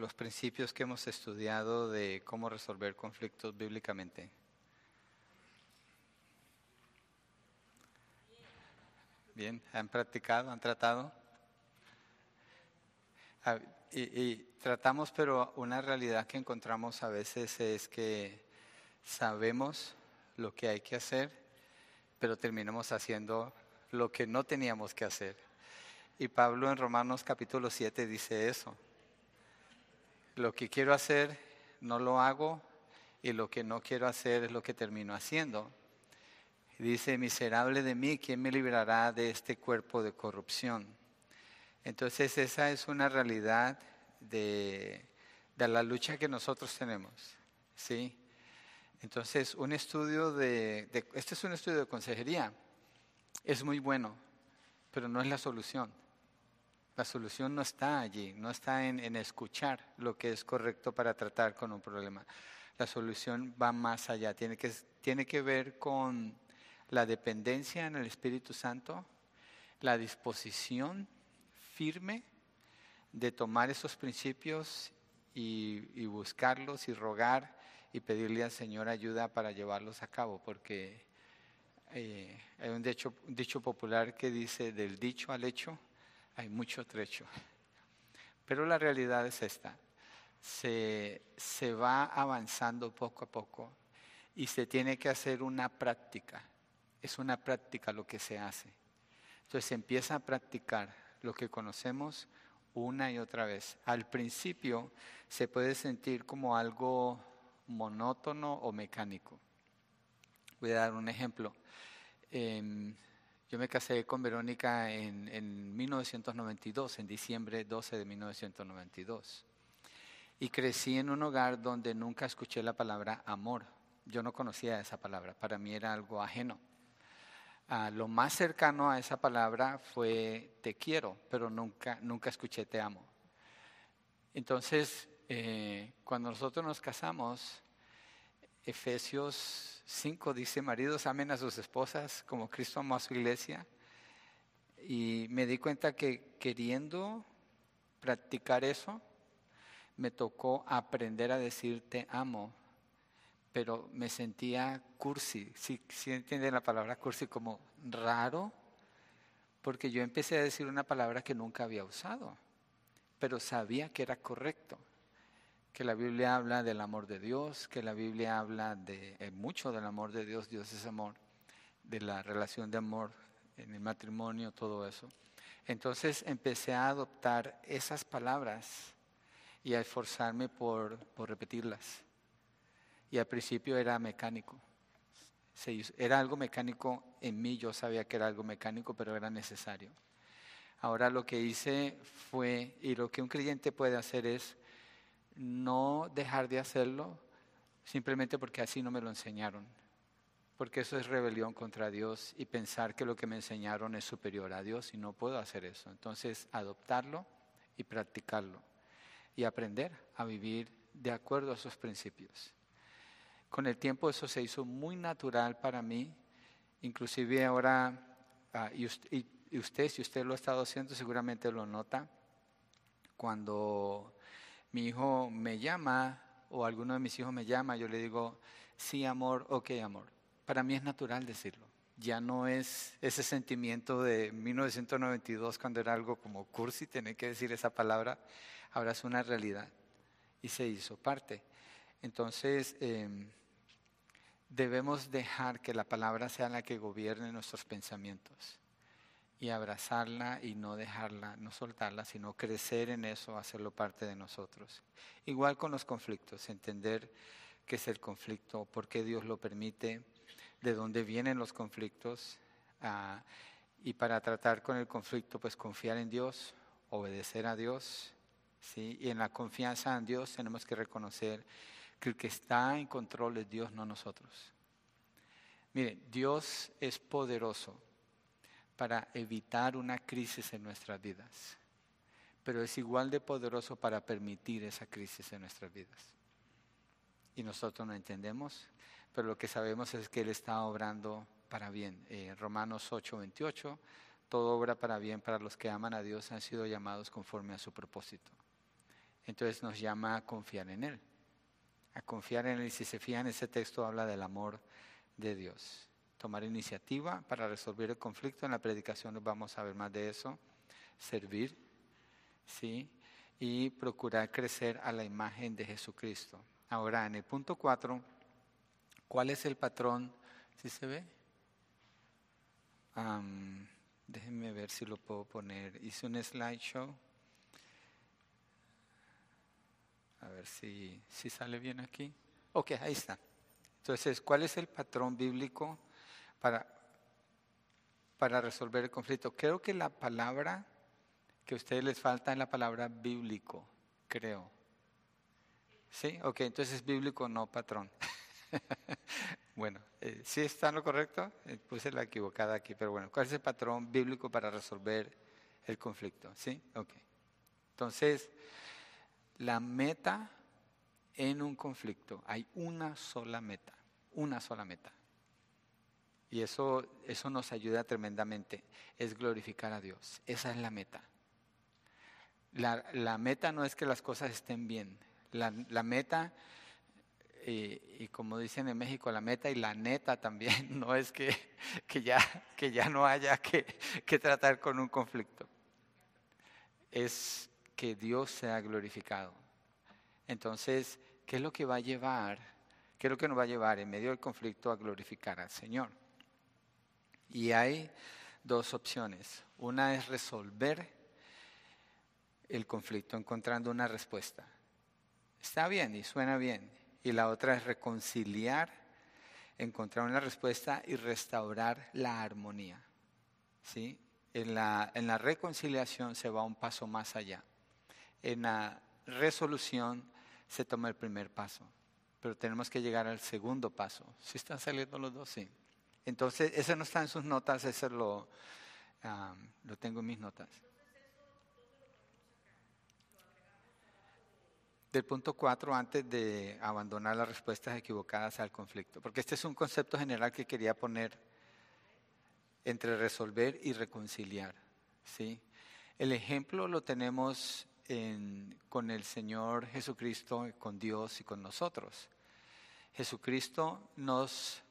los principios que hemos estudiado de cómo resolver conflictos bíblicamente? Bien, ¿han practicado? ¿Han tratado? Ah, y, tratamos, pero una realidad que encontramos a veces es que sabemos lo que hay que hacer, pero terminamos haciendo lo que no teníamos que hacer. Y Pablo en Romanos capítulo 7 dice eso. Lo que quiero hacer no lo hago y lo que no quiero hacer es lo que termino haciendo. Dice, miserable de mí, ¿quién me librará de este cuerpo de corrupción? Entonces esa es una realidad de, la lucha que nosotros tenemos. ¿sí? Entonces un estudio de, este es un estudio de consejería, es muy bueno, pero no es la solución. La solución no está allí, no está en, escuchar lo que es correcto para tratar con un problema. La solución va más allá, tiene que, tiene que ver con la dependencia en el Espíritu Santo, la disposición firme de tomar esos principios y, buscarlos y rogar y pedirle al Señor ayuda para llevarlos a cabo, porque eh, hay un dicho, un dicho popular que dice, del dicho al hecho hay mucho trecho. Pero la realidad es esta, se, se va avanzando poco a poco y se tiene que hacer una práctica es una práctica lo que se hace. Entonces se empieza a practicar lo que conocemos una y otra vez. Al principio se puede sentir como algo monótono o mecánico. Voy a dar un ejemplo. Em, yo me casé con Verónica en, en 1992, en diciembre 12 de 1992. Y crecí en un hogar donde nunca escuché la palabra amor. Yo no conocía esa palabra, para mí era algo ajeno. Ah, lo más cercano a esa palabra fue te quiero, pero nunca, nunca escuché te amo. Entonces, eh, cuando nosotros nos casamos, Efesios 5 dice, maridos amen a sus esposas como Cristo amó a su iglesia. Y me di cuenta que queriendo practicar eso, me tocó aprender a decir te amo pero me sentía cursi, si ¿sí, entienden la palabra cursi como raro, porque yo empecé a decir una palabra que nunca había usado, pero sabía que era correcto, que la Biblia habla del amor de Dios, que la Biblia habla de eh, mucho del amor de Dios, Dios es amor, de la relación de amor en el matrimonio, todo eso. Entonces empecé a adoptar esas palabras y a esforzarme por, por repetirlas y al principio era mecánico. era algo mecánico en mí, yo sabía que era algo mecánico, pero era necesario. Ahora lo que hice fue, y lo que un creyente puede hacer es no dejar de hacerlo simplemente porque así no me lo enseñaron. Porque eso es rebelión contra Dios y pensar que lo que me enseñaron es superior a Dios y no puedo hacer eso. Entonces, adoptarlo y practicarlo y aprender a vivir de acuerdo a esos principios. Con el tiempo eso se hizo muy natural para mí, inclusive ahora, ah, y, usted, si usted lo ha estado haciendo, seguramente lo nota, cuando mi hijo me llama o alguno de mis hijos me llama, yo le digo, sí, amor, ok, amor. Para mí es natural decirlo. Ya no es ese sentimiento de 1992 cuando era algo como cursi tener que decir esa palabra, ahora es una realidad y se hizo parte. Entonces, em, debemos dejar que la palabra sea la que gobierne nuestros pensamientos y abrazarla y no dejarla, no soltarla, sino crecer en eso, hacerlo parte de nosotros. Igual con los conflictos, entender qué es el conflicto, por qué Dios lo permite, de dónde vienen los conflictos, ah, y para tratar con el conflicto, pues confiar en Dios, obedecer a Dios, ¿sí? y en la confianza en Dios tenemos que reconocer que el que está en control es Dios, no nosotros. Miren, Dios es poderoso para evitar una crisis en nuestras vidas, pero es igual de poderoso para permitir esa crisis en nuestras vidas. Y nosotros no entendemos, pero lo que sabemos es que Él está obrando para bien. Eh, Romanos 8, 28, todo obra para bien para los que aman a Dios, han sido llamados conforme a su propósito. Entonces nos llama a confiar en Él, a confiar en Él. Y si se fijan, ese texto habla del amor de Dios. Tomar iniciativa para resolver el conflicto. En la predicación vamos a ver más de eso. Servir, ¿sí? Y procurar crecer a la imagen de Jesucristo. Ahora, en el punto 4, ¿cuál es el patrón? ¿Sí se ve? déjenme ver si lo puedo poner. Hice un slideshow. A ver si, si sale bien aquí. Ok, ahí está. Entonces, ¿cuál es el patrón bíblico para, para resolver el conflicto? Creo que la palabra que a ustedes les falta es la palabra bíblico, creo. ¿Sí? Ok, entonces es bíblico, no patrón. bueno, eh, ¿sí está lo correcto? Eh, puse la equivocada aquí, pero bueno, ¿cuál es el patrón bíblico para resolver el conflicto? ¿Sí? Ok. Entonces, la meta en un conflicto, hay una sola meta, una sola meta. Y eso, eso nos ayuda tremendamente, es glorificar a Dios. Esa es la meta. La, la meta no es que las cosas estén bien. La, la meta, y, como dicen en México, la meta y la neta también, no es que, que, ya, que ya no haya que, que tratar con un conflicto. Es que Dios sea glorificado. Entonces, ¿qué es lo que va a llevar? ¿Qué es lo que nos va a llevar en medio del conflicto a glorificar al Señor? Y hay dos opciones. Una es resolver el conflicto encontrando una respuesta. Está bien y suena bien. Y la otra es reconciliar, encontrar una respuesta y restaurar la armonía. ¿Sí? En la, en la reconciliación se va un paso más allá en la resolución se toma el primer paso, pero tenemos que llegar al segundo paso. ¿Sí están saliendo los dos? Sí. Entonces, eso no está en sus notas, eso lo, lo tengo en mis notas. Del punto 4, antes de abandonar las respuestas equivocadas al conflicto, porque este es un concepto general que quería poner entre resolver y reconciliar. ¿sí? El ejemplo lo tenemos con el Señor Jesucristo, con Dios y con nosotros. Jesucristo nos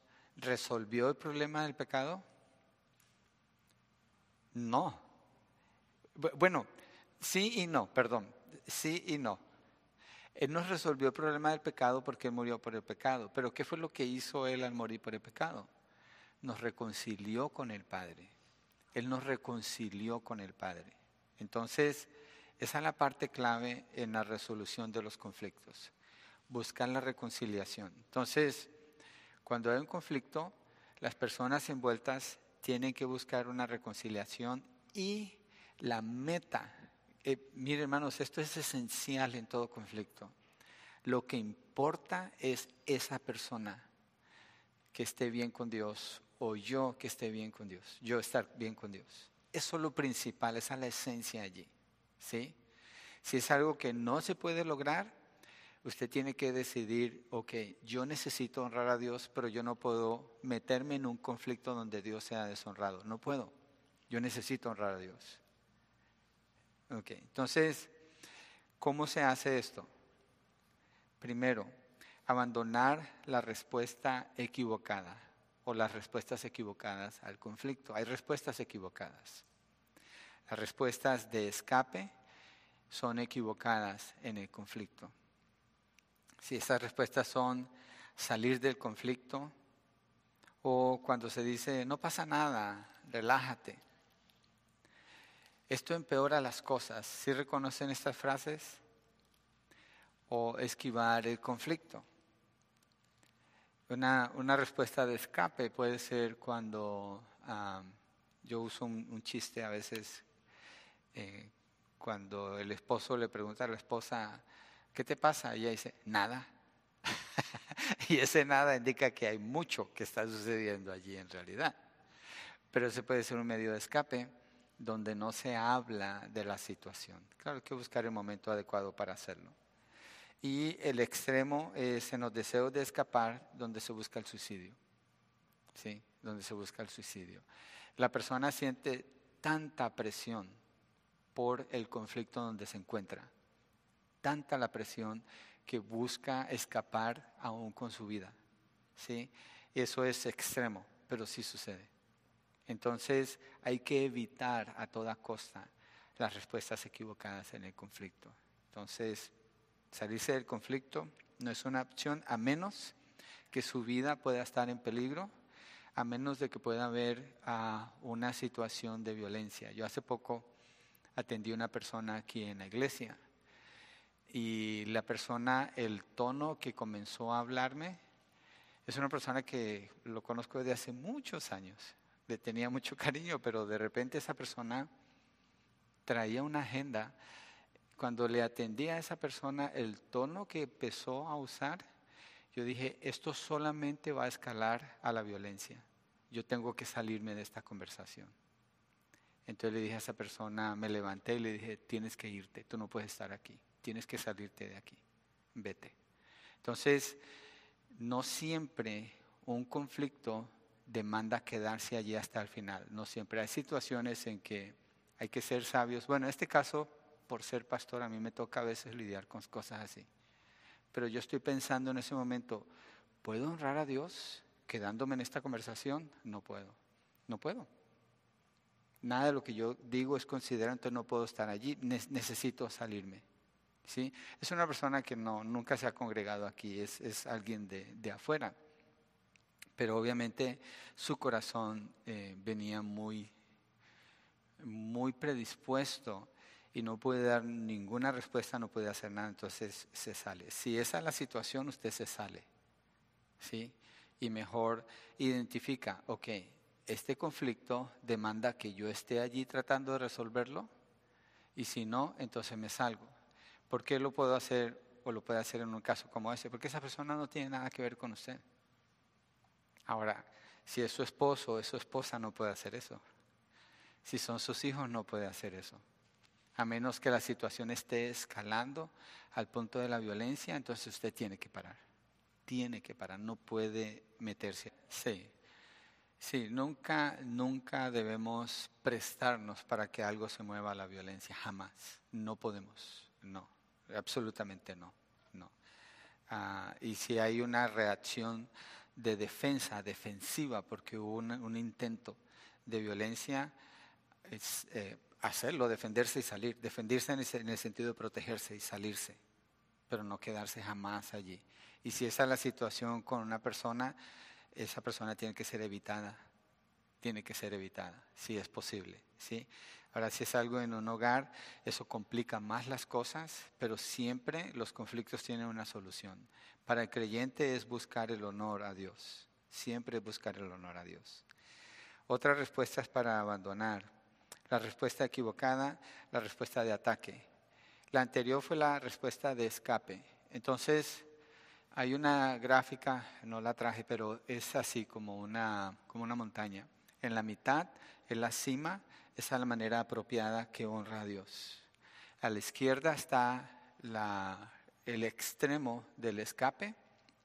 resolvió el problema del pecado. No. Bueno, sí y no, perdón. Sí y no. Él nos resolvió el problema del pecado porque Él murió por el pecado. Pero ¿qué fue lo que hizo Él al morir por el pecado? Nos reconcilió con el Padre. Él nos reconcilió con el Padre. Entonces, esa es la parte clave en la resolución de los conflictos, buscar la reconciliación. Entonces, cuando hay un conflicto, las personas envueltas tienen que buscar una reconciliación y la meta, eh, mire hermanos, esto es esencial en todo conflicto. Lo que importa es esa persona que esté bien con Dios o yo que esté bien con Dios, yo estar bien con Dios. Eso es lo principal, esa es la esencia allí. ¿sí? Si es algo que no se puede lograr, usted tiene que decidir, ok, yo necesito honrar a Dios, pero yo no puedo meterme en un conflicto donde Dios sea deshonrado. No puedo. Yo necesito honrar a Dios. Ok, entonces, ¿cómo se hace esto? Primero, abandonar la respuesta equivocada o las respuestas equivocadas al conflicto. Hay respuestas equivocadas. Las respuestas de escape son equivocadas en el conflicto. Si esas respuestas son salir del conflicto o cuando se dice no pasa nada, relájate. Esto empeora las cosas. ¿Sí reconocen estas frases? O esquivar el conflicto. Una, una respuesta de escape puede ser cuando ah, yo uso un, chiste a veces eh, cuando el esposo le pregunta a la esposa, ¿qué te pasa? Y ella dice, nada. y ese nada indica que hay mucho que está sucediendo allí en realidad. Pero ese puede ser un medio de escape donde no se habla de la situación. Claro, hay que buscar el momento adecuado para hacerlo. Y el extremo es en los deseos de escapar, donde se busca el suicidio. ¿Sí? Donde se busca el suicidio. La persona siente tanta presión por el conflicto donde se encuentra. Tanta la presión que busca escapar aún con su vida. ¿sí? Eso es extremo, pero sí sucede. Entonces hay que evitar a toda costa las respuestas equivocadas en el conflicto. Entonces, salirse del conflicto no es una opción a menos que su vida pueda estar en peligro, a menos de que pueda haber ah, una situación de violencia. Yo hace poco atendí a una persona aquí en la iglesia y la persona, el tono que comenzó a hablarme, es una persona que lo conozco desde hace muchos años, le tenía mucho cariño, pero de repente esa persona traía una agenda. Cuando le atendí a esa persona, el tono que empezó a usar, yo dije, esto solamente va a escalar a la violencia. Yo tengo que salirme de esta conversación. Entonces le dije a esa persona, me levanté y le dije, tienes que irte, tú no puedes estar aquí, tienes que salirte de aquí, vete. Entonces, no siempre un conflicto demanda quedarse allí hasta el final, no siempre. Hay situaciones en que hay que ser sabios. Bueno, en este caso, por ser pastor, a mí me toca a veces lidiar con cosas así. Pero yo estoy pensando en ese momento, ¿puedo honrar a Dios quedándome en esta conversación? No puedo, no puedo. Nada de lo que yo digo es considerado, entonces no puedo estar allí, necesito salirme. ¿Sí? Es una persona que no, nunca se ha congregado aquí, es, es alguien de, de, afuera. Pero obviamente su corazón eh, venía muy, muy predispuesto y no puede dar ninguna respuesta, no puede hacer nada, entonces se sale. Si esa es la situación, usted se sale. ¿sí? Y mejor identifica, ok, este conflicto demanda que yo esté allí tratando de resolverlo y si no, entonces me salgo. ¿Por qué lo puedo hacer o lo puede hacer en un caso como ese? Porque esa persona no tiene nada que ver con usted. Ahora, si es su esposo o es su esposa, no puede hacer eso. Si son sus hijos, no puede hacer eso. A menos que la situación esté escalando al punto de la violencia, entonces usted tiene que parar. Tiene que parar, no puede meterse. Sí, Sí, nunca, nunca debemos prestarnos para que algo se mueva a la violencia, jamás. No podemos, no, absolutamente no, no. Ah, y si hay una reacción de defensa, defensiva, porque hubo un, intento de violencia, es eh, hacerlo, defenderse y salir, defenderse en, en el sentido de protegerse y salirse, pero no quedarse jamás allí. Y si esa es la situación con una persona, esa persona tiene que ser evitada, tiene que ser evitada, si es posible, ¿sí? Ahora, si es algo en un hogar, eso complica más las cosas, pero siempre los conflictos tienen una solución. Para el creyente es buscar el honor a Dios, siempre buscar el honor a Dios. Otra respuesta es para abandonar. La respuesta equivocada, la respuesta de ataque. La anterior fue la respuesta de escape. Entonces, hay una gráfica, no la traje, pero es así como una, como una montaña. En la mitad, en la cima, esa es la manera apropiada que honra a Dios. A la izquierda está el extremo del escape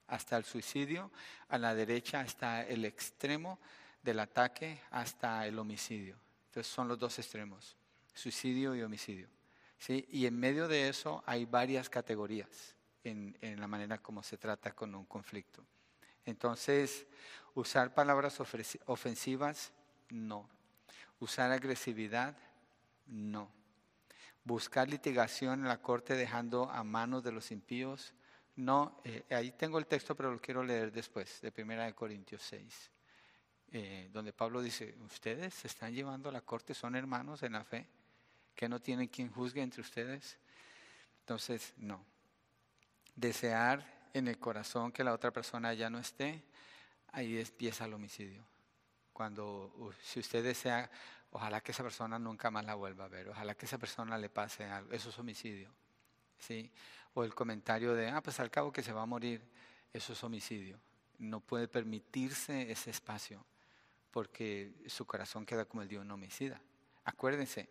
hasta el suicidio. A la derecha está el extremo del ataque hasta el homicidio. Entonces son los dos extremos, suicidio y homicidio. ¿sí? Y en medio de eso hay varias categorías en, la manera como se trata con un conflicto. Entonces, usar palabras ofensivas, no. Usar agresividad, no. Buscar litigación en la corte dejando a manos de los impíos, no. Eh, ahí tengo el texto, pero lo quiero leer después, de 1 Corintios 6, eh, donde Pablo dice, ustedes se están llevando a la corte, son hermanos en la fe, que no tienen quien juzgue entre ustedes. Entonces, no desear en el corazón que la otra persona ya no esté, ahí empieza el homicidio. Cuando si usted desea, ojalá que esa persona nunca más la vuelva a ver, ojalá que esa persona le pase algo, eso es homicidio. ¿sí? O el comentario de, ah, pues al cabo que se va a morir, eso es homicidio. No puede permitirse ese espacio porque su corazón queda como el de un homicida. Acuérdense,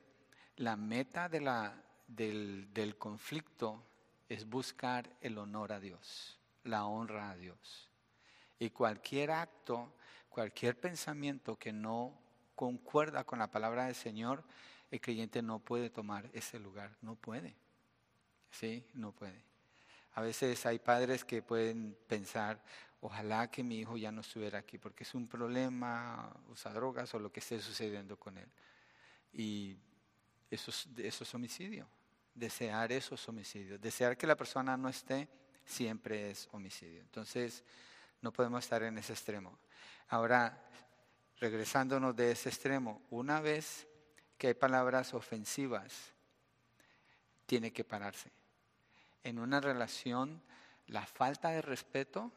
la meta de la, del, del conflicto es buscar el honor a Dios, la honra a Dios. Y cualquier acto, cualquier pensamiento que no concuerda con la palabra del Señor, el creyente no puede tomar ese lugar, no puede. ¿sí? No puede. A veces hay padres que pueden pensar, ojalá que mi hijo ya no estuviera aquí, porque es un problema, usa drogas o lo que esté sucediendo con él. Y eso es, homicidio. Desear eso es homicidio. Desear que la persona no esté siempre es homicidio. Entonces, no podemos estar en ese extremo. Ahora, regresándonos de ese extremo, una vez que hay palabras ofensivas, tiene que pararse. En una relación, la falta de respeto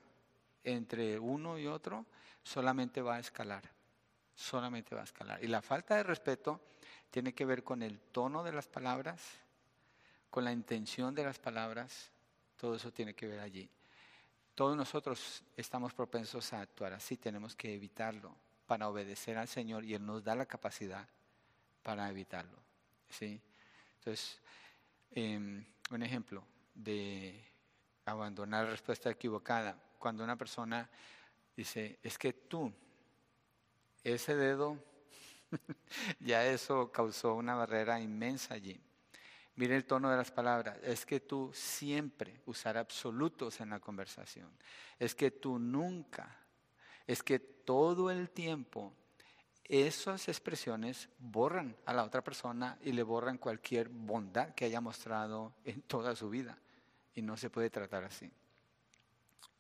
entre uno y otro solamente va a escalar, solamente va a escalar. Y la falta de respeto tiene que ver con el tono de las palabras, con la intención de las palabras, todo eso tiene que ver allí. Todos nosotros estamos propensos a actuar así, tenemos que evitarlo para obedecer al Señor y Él nos da la capacidad para evitarlo. ¿sí? Entonces, em, un ejemplo de abandonar la respuesta equivocada, cuando una persona dice, es que tú, ese dedo, ya eso causó una barrera inmensa allí. Mire el tono de las palabras. Es que tú siempre usar absolutos en la conversación. Es que tú nunca. Es que todo el tiempo esas expresiones borran a la otra persona y le borran cualquier bondad que haya mostrado en toda su vida. Y no se puede tratar así.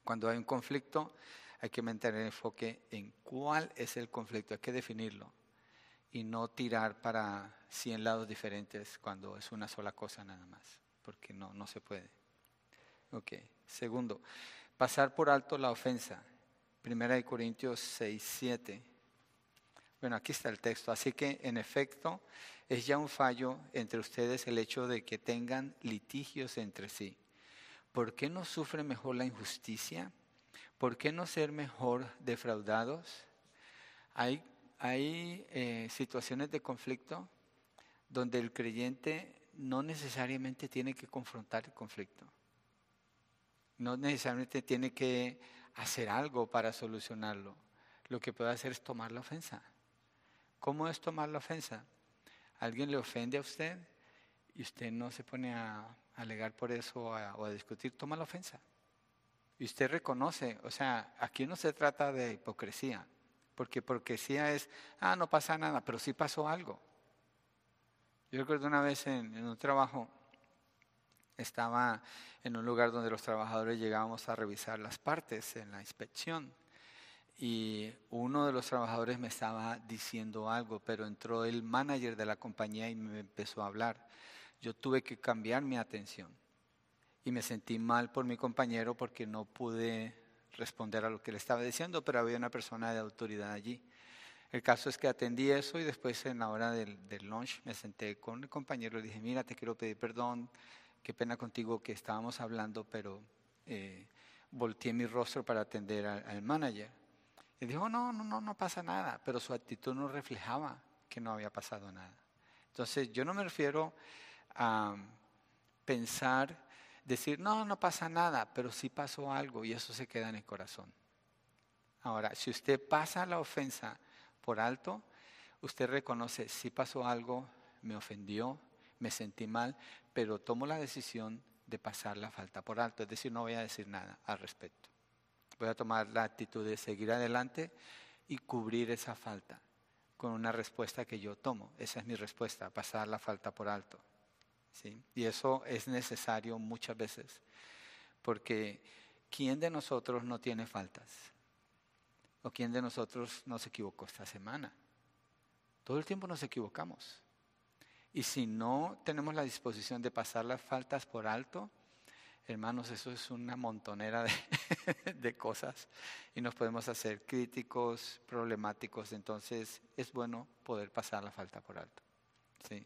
Cuando hay un conflicto, hay que mantener el enfoque en cuál es el conflicto, hay que definirlo y no tirar para 100 lados diferentes cuando es una sola cosa nada más, porque no, no se puede. Ok, segundo, pasar por alto la ofensa. Primera de Corintios 6, 7. Bueno, aquí está el texto. Así que, en efecto, es ya un fallo entre ustedes el hecho de que tengan litigios entre sí. ¿Por qué no sufre mejor la injusticia? ¿Por qué no ser mejor defraudados? Hay hay eh, situaciones de conflicto donde el creyente no necesariamente tiene que confrontar el conflicto. No necesariamente tiene que hacer algo para solucionarlo. Lo que puede hacer es tomar la ofensa. ¿Cómo es tomar la ofensa? Alguien le ofende a usted y usted no se pone a, alegar por eso o a discutir, toma la ofensa. Y usted reconoce, o sea, aquí no se trata de hipocresía porque hipocresía es, ah, no pasa nada, pero sí pasó algo. Yo recuerdo una vez en, un trabajo, estaba en un lugar donde los trabajadores llegábamos a revisar las partes en la inspección y uno de los trabajadores me estaba diciendo algo, pero entró el manager de la compañía y me empezó a hablar. Yo tuve que cambiar mi atención y me sentí mal por mi compañero porque no pude responder a lo que le estaba diciendo, pero había una persona de autoridad allí. El caso es que atendí eso y después en la hora del, lunch me senté con el compañero y le dije, mira, te quiero pedir perdón, qué pena contigo que estábamos hablando, pero eh, volteé mi rostro para atender al, manager. Y dijo, no, no, no, no pasa nada, pero su actitud no reflejaba que no había pasado nada. Entonces yo no me refiero a pensar decir, no, no pasa nada, pero sí pasó algo y eso se queda en el corazón. Ahora, si usted pasa la ofensa por alto, usted reconoce, sí pasó algo, me ofendió, me sentí mal, pero tomo la decisión de pasar la falta por alto, es decir, no voy a decir nada al respecto. Voy a tomar la actitud de seguir adelante y cubrir esa falta con una respuesta que yo tomo. Esa es mi respuesta, pasar la falta por alto. Y eso es necesario muchas veces, porque ¿quién de nosotros no tiene faltas? ¿O quién de nosotros no se equivocó esta semana? Todo el tiempo nos equivocamos. Y si no tenemos la disposición de pasar las faltas por alto, hermanos, eso es una montonera de, de, cosas y nos podemos hacer críticos, problemáticos. Entonces es bueno poder pasar la falta por alto. ¿sí?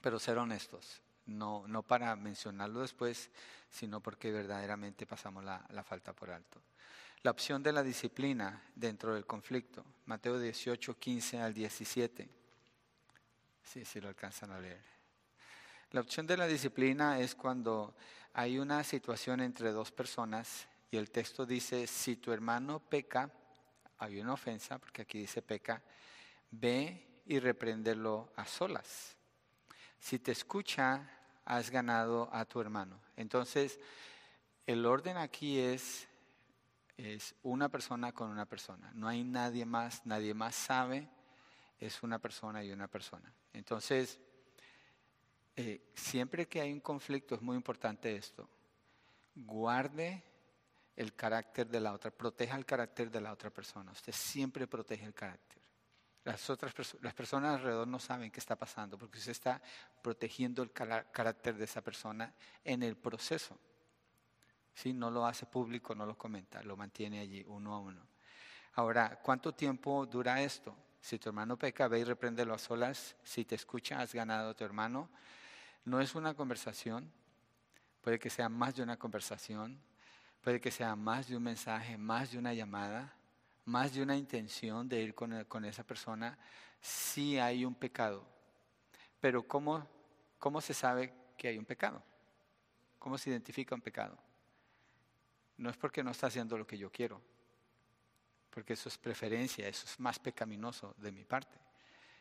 Pero ser honestos, no, no para mencionarlo después, sino porque verdaderamente pasamos la, falta por alto. La opción de la disciplina dentro del conflicto, Mateo 18, 15 al 17. Sí, sí lo alcanzan a leer. La opción de la disciplina es cuando hay una situación entre dos personas y el texto dice, si tu hermano peca, hay una ofensa, porque aquí dice peca, ve y reprenderlo a solas. Si te escucha has ganado a tu hermano. Entonces, el orden aquí es, es una persona con una persona. No hay nadie más, nadie más sabe, es una persona y una persona. Entonces, eh, siempre que hay un conflicto es muy importante esto. Guarde el carácter de la otra, proteja el carácter de la otra persona. Usted siempre protege el carácter. Las otras las personas alrededor no saben qué está pasando porque usted está protegiendo el carácter de esa persona en el proceso. ¿Sí? No lo hace público, no lo comenta, lo mantiene allí uno a uno. Ahora, ¿cuánto tiempo dura esto? Si tu hermano peca, ve y repréndelo a solas. Si te escucha, has ganado a tu hermano. No es una conversación, puede que sea más de una conversación, puede que sea más de un mensaje, más de una llamada más de una intención de ir con, esa persona, si hay un pecado. Pero ¿cómo, ¿cómo se sabe que hay un pecado? ¿Cómo se identifica un pecado? No es porque no está haciendo lo que yo quiero, porque eso es preferencia, eso es más pecaminoso de mi parte.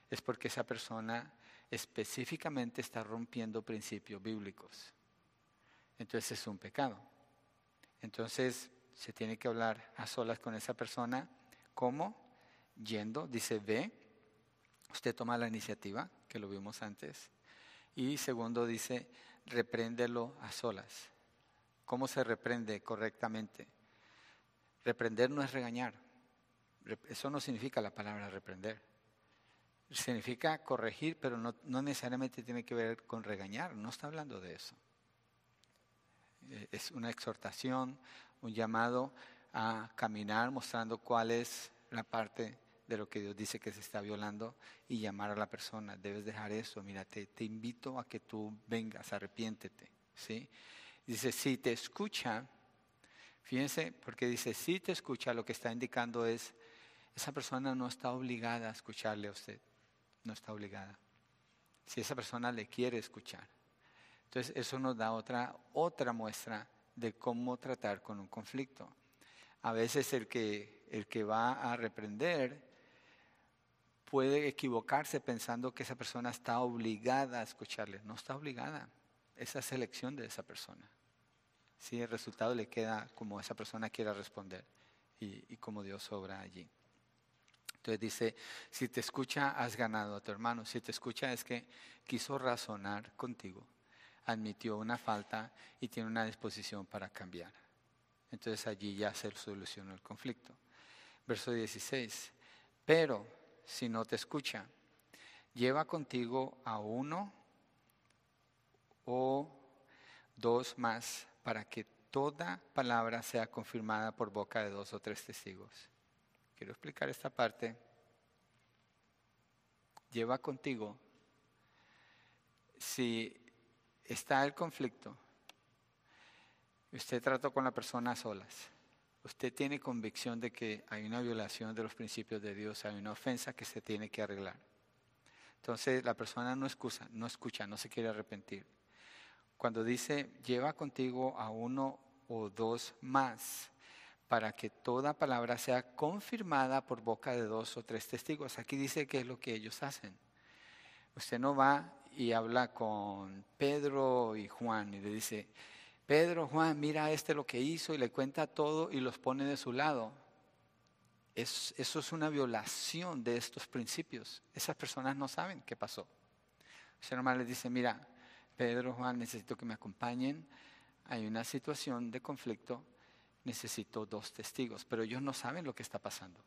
Es porque esa persona específicamente está rompiendo principios bíblicos. Entonces es un pecado. Entonces se tiene que hablar a solas con esa persona ¿Cómo? Yendo, dice ve, usted toma la iniciativa, que lo vimos antes. Y segundo dice, repréndelo a solas. ¿Cómo se reprende correctamente? Reprender no es regañar. Eso no significa la palabra reprender. Significa corregir, pero no, no necesariamente tiene que ver con regañar. No está hablando de eso. Eh, es una exhortación, un llamado a caminar mostrando cuál es la parte de lo que Dios dice que se está violando y llamar a la persona. Debes dejar eso, mira, te, invito a que tú vengas, arrepiéntete. ¿sí? Dice, si te escucha, fíjense, porque dice, si te escucha, lo que está indicando es, esa persona no está obligada a escucharle a usted, no está obligada. Si esa persona le quiere escuchar. Entonces, eso nos da otra, otra muestra de cómo tratar con un conflicto. A veces el que, el que va a reprender puede equivocarse pensando que esa persona está obligada a escucharle. No está obligada. Esa es elección de esa persona. Si el resultado le queda como esa persona quiera responder y, y como Dios obra allí. Entonces dice, si te escucha, has ganado a tu hermano. Si te escucha es que quiso razonar contigo, admitió una falta y tiene una disposición para cambiar. Entonces allí ya se solucionó el conflicto. Verso 16. Pero si no te escucha, lleva contigo a uno o dos más para que toda palabra sea confirmada por boca de dos o tres testigos. Quiero explicar esta parte. Lleva contigo, si está el conflicto, Usted trató con la persona a solas. Usted tiene convicción de que hay una violación de los principios de Dios, hay una ofensa que se tiene que arreglar. Entonces la persona no excusa, no escucha, no se quiere arrepentir. Cuando dice, lleva contigo a uno o dos más para que toda palabra sea confirmada por boca de dos o tres testigos. Aquí dice que es lo que ellos hacen. Usted no va y habla con Pedro y Juan y le dice, Pedro, Juan, mira este lo que hizo y le cuenta todo y los pone de su lado. eso es una violación de estos principios. Esas personas no saben qué pasó. Usted normal les dice, mira, Pedro, Juan, necesito que me acompañen. Hay una situación de conflicto, necesito dos testigos, pero ellos no saben lo que está pasando.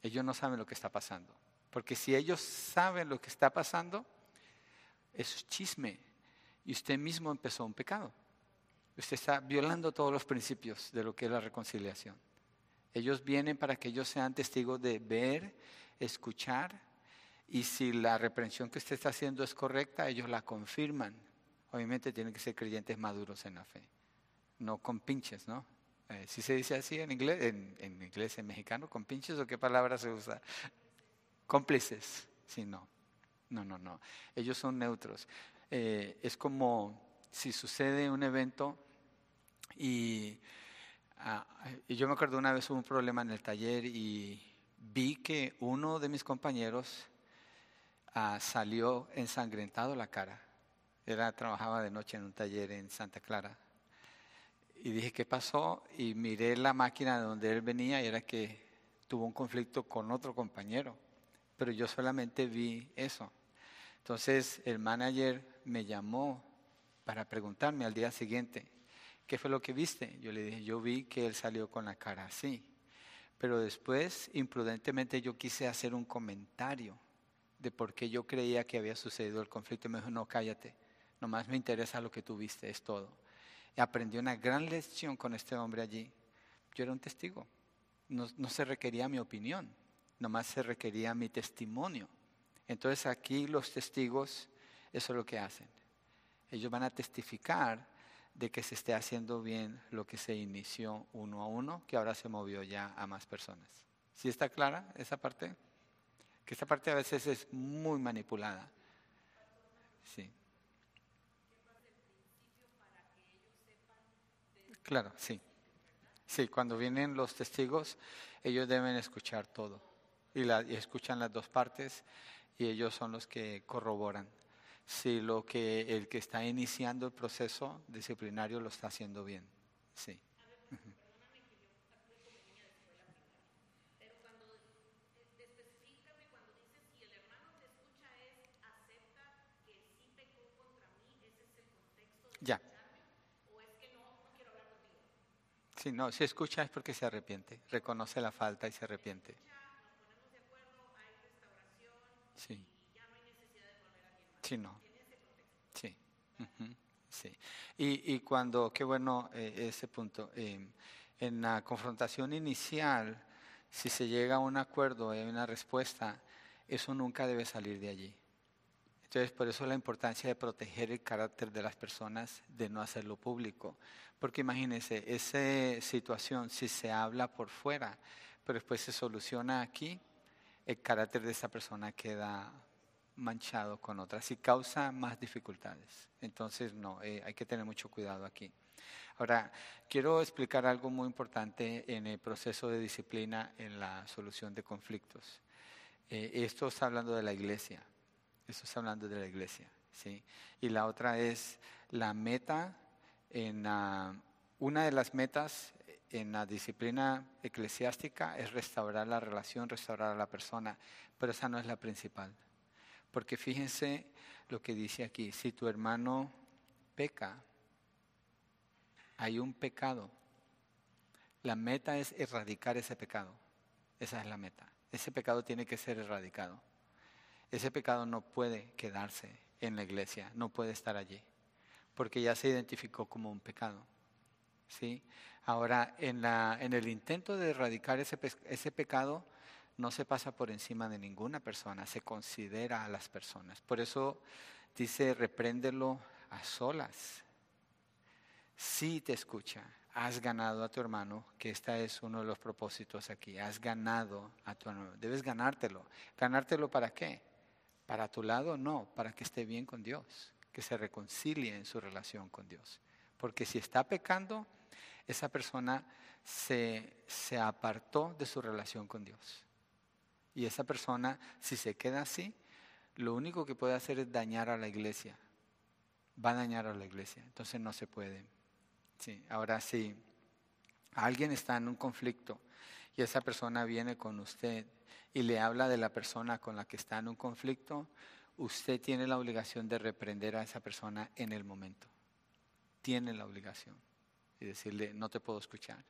Ellos no saben lo que está pasando. Porque si ellos saben lo que está pasando, es chisme. Y usted mismo empezó un pecado. Usted está violando todos los principios de lo que es la reconciliación. Ellos vienen para que ellos sean testigos de ver, escuchar, y si la reprensión que usted está haciendo es correcta, ellos la confirman. Obviamente tienen que ser creyentes maduros en la fe, no con pinches, ¿no? Eh, si se dice así en inglés, en, inglés, en mexicano, con pinches o qué palabra se usa? Cómplices, sí, no. No, no, no. Ellos son neutros. Eh, es como si sucede un evento Ah, y, yo me acuerdo una vez hubo un problema en el taller y vi que uno de mis compañeros ah, salió ensangrentado la cara. Era, trabajaba de noche en un taller en Santa Clara. Y dije, ¿qué pasó? Y miré la máquina de donde él venía y era que tuvo un conflicto con otro compañero. Pero yo solamente vi eso. Entonces el manager me llamó para preguntarme al día siguiente, ¿qué fue lo que viste? Yo le dije, yo vi que él salió con la cara así. Pero después, imprudentemente, yo quise hacer un comentario de por qué yo creía que había sucedido el conflicto. Y me dijo, no, cállate, nomás me interesa lo que tú viste, es todo. Y aprendí una gran lección con este hombre allí. Yo era un testigo. No, no se requería mi opinión, nomás se requería mi testimonio. Entonces aquí los testigos, eso es lo que hacen. Ellos van a testificar de que se esté haciendo bien lo que se inició uno a uno, que ahora se movió ya a más personas. ¿Sí está clara esa parte? Que esta parte a veces es muy manipulada. Sí. Claro, sí. Sí, cuando vienen los testigos, ellos deben escuchar todo. Y, la, y escuchan las dos partes y ellos son los que corroboran si lo que el que está iniciando el proceso disciplinario lo está haciendo bien. Sí. Ya. Sí, no, si escucha es porque se arrepiente, reconoce la falta y se arrepiente. Sí. Sí, no. Sí. sí. Y, y, cuando, qué bueno eh, ese punto, eh, en la confrontación inicial, si se llega a un acuerdo, y hay una respuesta, eso nunca debe salir de allí. Entonces, por eso la importancia de proteger el carácter de las personas, de no hacerlo público. Porque imagínense, esa situación, si se habla por fuera, pero después se soluciona aquí, el carácter de esa persona queda manchado con otras y causa más dificultades. Entonces, no, eh, hay que tener mucho cuidado aquí. Ahora, quiero explicar algo muy importante en el proceso de disciplina en la solución de conflictos. Eh, esto está hablando de la iglesia. Esto está hablando de la iglesia. ¿sí? Y la otra es la meta en una de las metas en la disciplina eclesiástica es restaurar la relación, restaurar a la persona, pero esa no es la principal. Porque fíjense lo que dice aquí, si tu hermano peca, hay un pecado. La meta es erradicar ese pecado. Esa es la meta. Ese pecado tiene que ser erradicado. Ese pecado no puede quedarse en la iglesia, no puede estar allí, porque ya se identificó como un pecado. ¿sí? Ahora, en, la, en el intento de erradicar ese, ese pecado, no se pasa por encima de ninguna persona, se considera a las personas. Por eso dice, repréndelo a solas. Si te escucha, has ganado a tu hermano, que este es uno de los propósitos aquí, has ganado a tu hermano, debes ganártelo. ¿Ganártelo para qué? ¿Para tu lado? No, para que esté bien con Dios, que se reconcilie en su relación con Dios. Porque si está pecando, esa persona se, se apartó de su relación con Dios. Y esa persona, si se queda así, lo único que puede hacer es dañar a la iglesia. Va a dañar a la iglesia. Entonces no se puede. Sí, ahora sí, alguien está en un conflicto y esa persona viene con usted y le habla de la persona con la que está en un conflicto, usted tiene la obligación de reprender a esa persona en el momento. Tiene la obligación. Y decirle, no te puedo escuchar.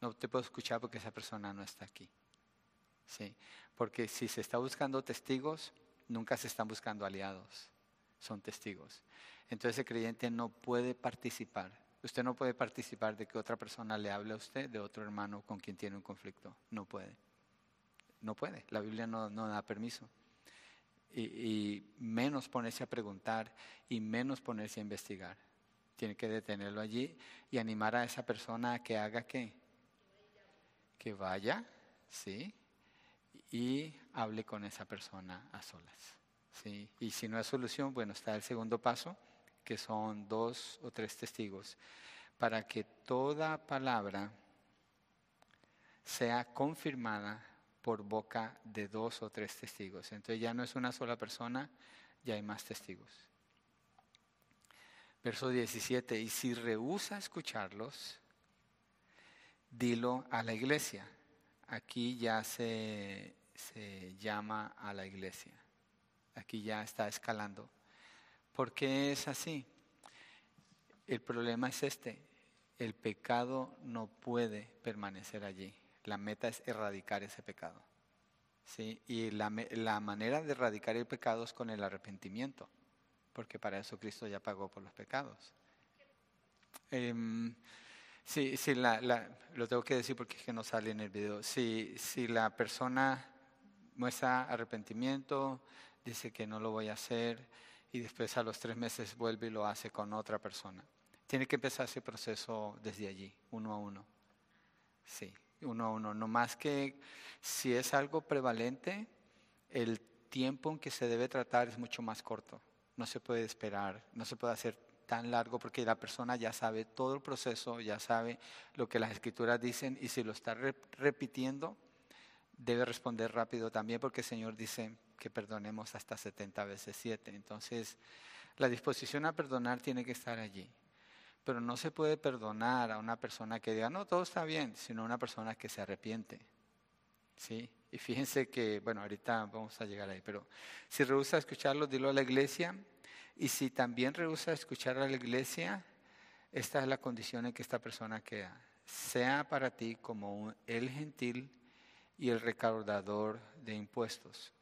No te puedo escuchar porque esa persona no está aquí. Sí, porque si se está buscando testigos, nunca se están buscando aliados, son testigos. Entonces el creyente no puede participar. Usted no puede participar de que otra persona le hable a usted de otro hermano con quien tiene un conflicto. No puede. No puede. La Biblia no, da permiso. Y, y, menos ponerse a preguntar y menos ponerse a investigar. Tiene que detenerlo allí y animar a esa persona a que haga qué. Que vaya, sí, y hable con esa persona a solas. ¿sí? Y si no hay solución, bueno, está el segundo paso, que son dos o tres testigos, para que toda palabra sea confirmada por boca de dos o tres testigos. Entonces ya no es una sola persona, ya hay más testigos. Verso 17, y si rehúsa escucharlos, dilo a la iglesia. Aquí ya se, se llama a la iglesia. Aquí ya está escalando. ¿Por qué es así? El problema es este. El pecado no puede permanecer allí. La meta es erradicar ese pecado. ¿sí? Y la, la manera de erradicar el pecado es con el arrepentimiento, porque para eso Cristo ya pagó por los pecados. Eh, sí, sí lo tengo que decir porque es que no sale en el video. Si la persona muestra arrepentimiento, dice que no lo voy a hacer y después a los tres meses vuelve y lo hace con otra persona. Tiene que empezar ese proceso desde allí, uno a uno. Sí, uno a uno. No más que si es algo prevalente, el tiempo en que se debe tratar es mucho más corto. No se puede esperar, no se puede hacer tan largo porque la persona ya sabe todo el proceso, ya sabe lo que las escrituras dicen y si lo está repitiendo, debe responder rápido también porque el Señor dice que perdonemos hasta 70 veces 7. Entonces, la disposición a perdonar tiene que estar allí. Pero no se puede perdonar a una persona que diga, no, todo está bien, sino a una persona que se arrepiente. ¿Sí? Y fíjense que, bueno, ahorita vamos a llegar ahí, pero si rehúsa escucharlo, dilo a la iglesia. Y si también rehúsa escuchar a la iglesia, esta es la condición en que esta persona queda. Sea para ti como el gentil y el recaudador de impuestos.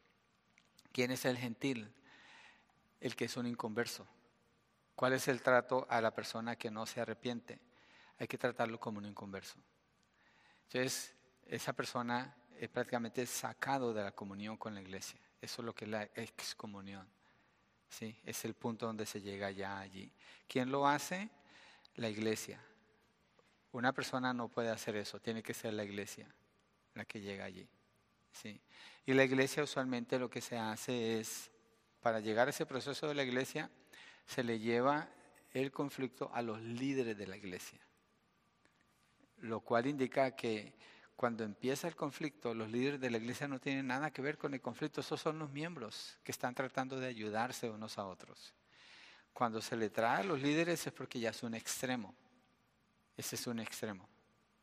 ¿Quién es el gentil? El que es un inconverso. ¿Cuál es el trato a la persona que no se arrepiente? Hay que tratarlo como un inconverso. Entonces, esa persona es prácticamente sacado de la comunión con la iglesia. Eso es lo que es la excomunión. ¿Sí? Es el punto donde se llega ya allí. ¿Quién lo hace? La iglesia. Una persona no puede hacer eso, tiene que ser la iglesia la que llega allí. ¿sí? Y la iglesia usualmente lo que se hace es, para llegar a ese proceso de la iglesia, se le lleva el conflicto a los líderes de la iglesia. Lo cual indica que cuando empieza el conflicto, los líderes de la iglesia no tienen nada que ver con el conflicto, esos son los miembros que están tratando de ayudarse unos a otros. Cuando se le trae a los líderes es porque ya es un extremo. Ese es un extremo.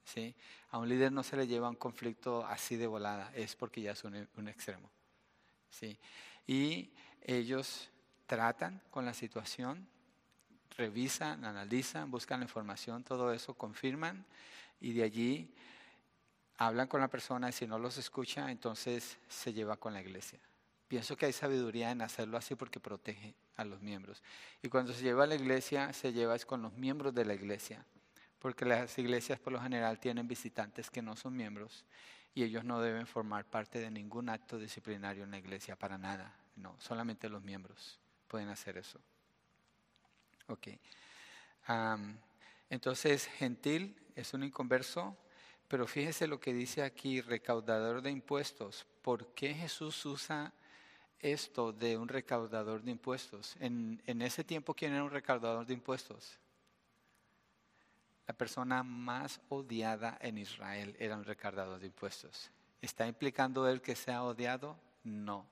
¿Sí? A un líder no se le lleva un conflicto así de volada, es porque ya es un, un extremo. ¿sí? Y ellos tratan con la situación, revisan, analizan, buscan la información, todo eso, confirman y de allí hablan con la persona y si no los escucha, entonces se lleva con la iglesia. Pienso que hay sabiduría en hacerlo así porque protege a los miembros. Y cuando se lleva a la iglesia, se lleva es con los miembros de la iglesia porque las iglesias por lo general tienen visitantes que no son miembros y ellos no deben formar parte de ningún acto disciplinario en la iglesia para nada. No, solamente los miembros pueden hacer eso. Ok. entonces, gentil es un inconverso, pero fíjese lo que dice aquí, recaudador de impuestos. ¿Por qué Jesús usa esto de un recaudador de impuestos? En, en ese tiempo, ¿quién era un recaudador de impuestos? La persona más odiada en Israel era un recaudador de impuestos. ¿Está implicando él que sea odiado? No.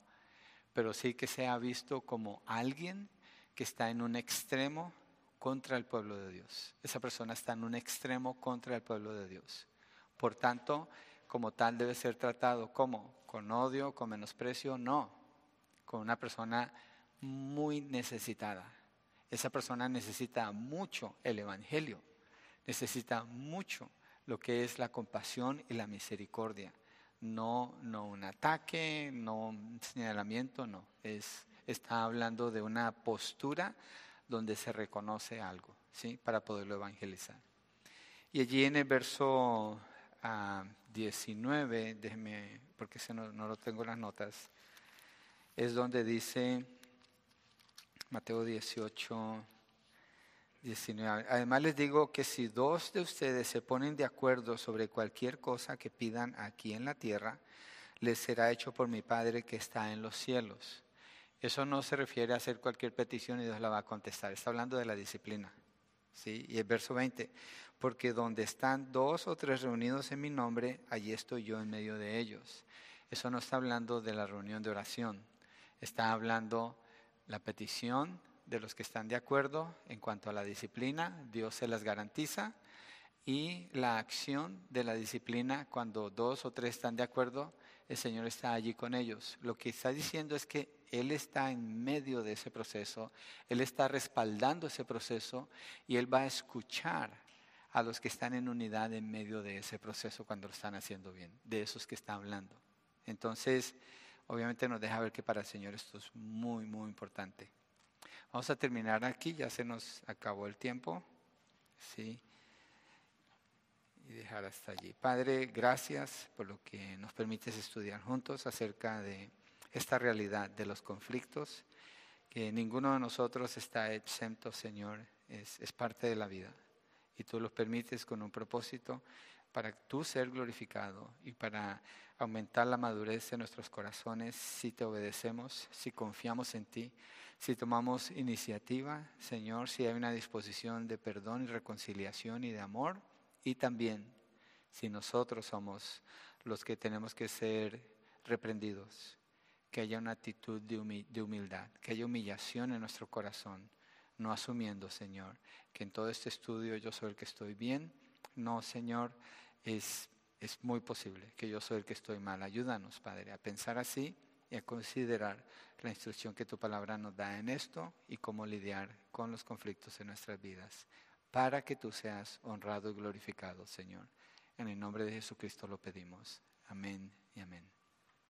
Pero sí que sea visto como alguien que está en un extremo contra el pueblo de Dios. Esa persona está en un extremo contra el pueblo de Dios. Por tanto, como tal debe ser tratado como con odio, con menosprecio, no, con una persona muy necesitada. Esa persona necesita mucho el Evangelio necesita mucho lo que es la compasión y la misericordia. No, no un ataque, no un señalamiento, no. Es, está hablando de una postura donde se reconoce algo, ¿sí? Para poderlo evangelizar. Y allí en el verso 19, ah, déjeme, porque no, no lo tengo en las notas, es donde dice, Mateo 18, 19. Además les digo que si dos de ustedes se ponen de acuerdo sobre cualquier cosa que pidan aquí en la tierra, les será hecho por mi Padre que está en los cielos. Eso no se refiere a hacer cualquier petición y Dios la va a contestar. Está hablando de la disciplina. ¿sí? Y el verso 20, porque donde están dos o tres reunidos en mi nombre, allí estoy yo en medio de ellos. Eso no está hablando de la reunión de oración. Está hablando la petición de los que están de acuerdo en cuanto a la disciplina, Dios se las garantiza, y la acción de la disciplina, cuando dos o tres están de acuerdo, el Señor está allí con ellos. Lo que está diciendo es que Él está en medio de ese proceso, Él está respaldando ese proceso y Él va a escuchar a los que están en unidad en medio de ese proceso cuando lo están haciendo bien, de esos que está hablando. Entonces, obviamente nos deja ver que para el Señor esto es muy, muy importante. Vamos a terminar aquí, ya se nos acabó el tiempo. Sí. Y dejar hasta allí. Padre, gracias por lo que nos permites estudiar juntos acerca de esta realidad de los conflictos, que ninguno de nosotros está exento, Señor, es, es parte de la vida. Y tú los permites con un propósito para tú ser glorificado y para aumentar la madurez de nuestros corazones si te obedecemos, si confiamos en ti, si tomamos iniciativa, Señor, si hay una disposición de perdón y reconciliación y de amor, y también si nosotros somos los que tenemos que ser reprendidos, que haya una actitud de humildad, que haya humillación en nuestro corazón, no asumiendo, Señor, que en todo este estudio yo soy el que estoy bien. No, Señor, es, es muy posible que yo soy el que estoy mal. Ayúdanos, Padre, a pensar así y a considerar la instrucción que tu palabra nos da en esto y cómo lidiar con los conflictos en nuestras vidas, para que tú seas honrado y glorificado, Señor. En el nombre de Jesucristo lo pedimos. Amén y amén.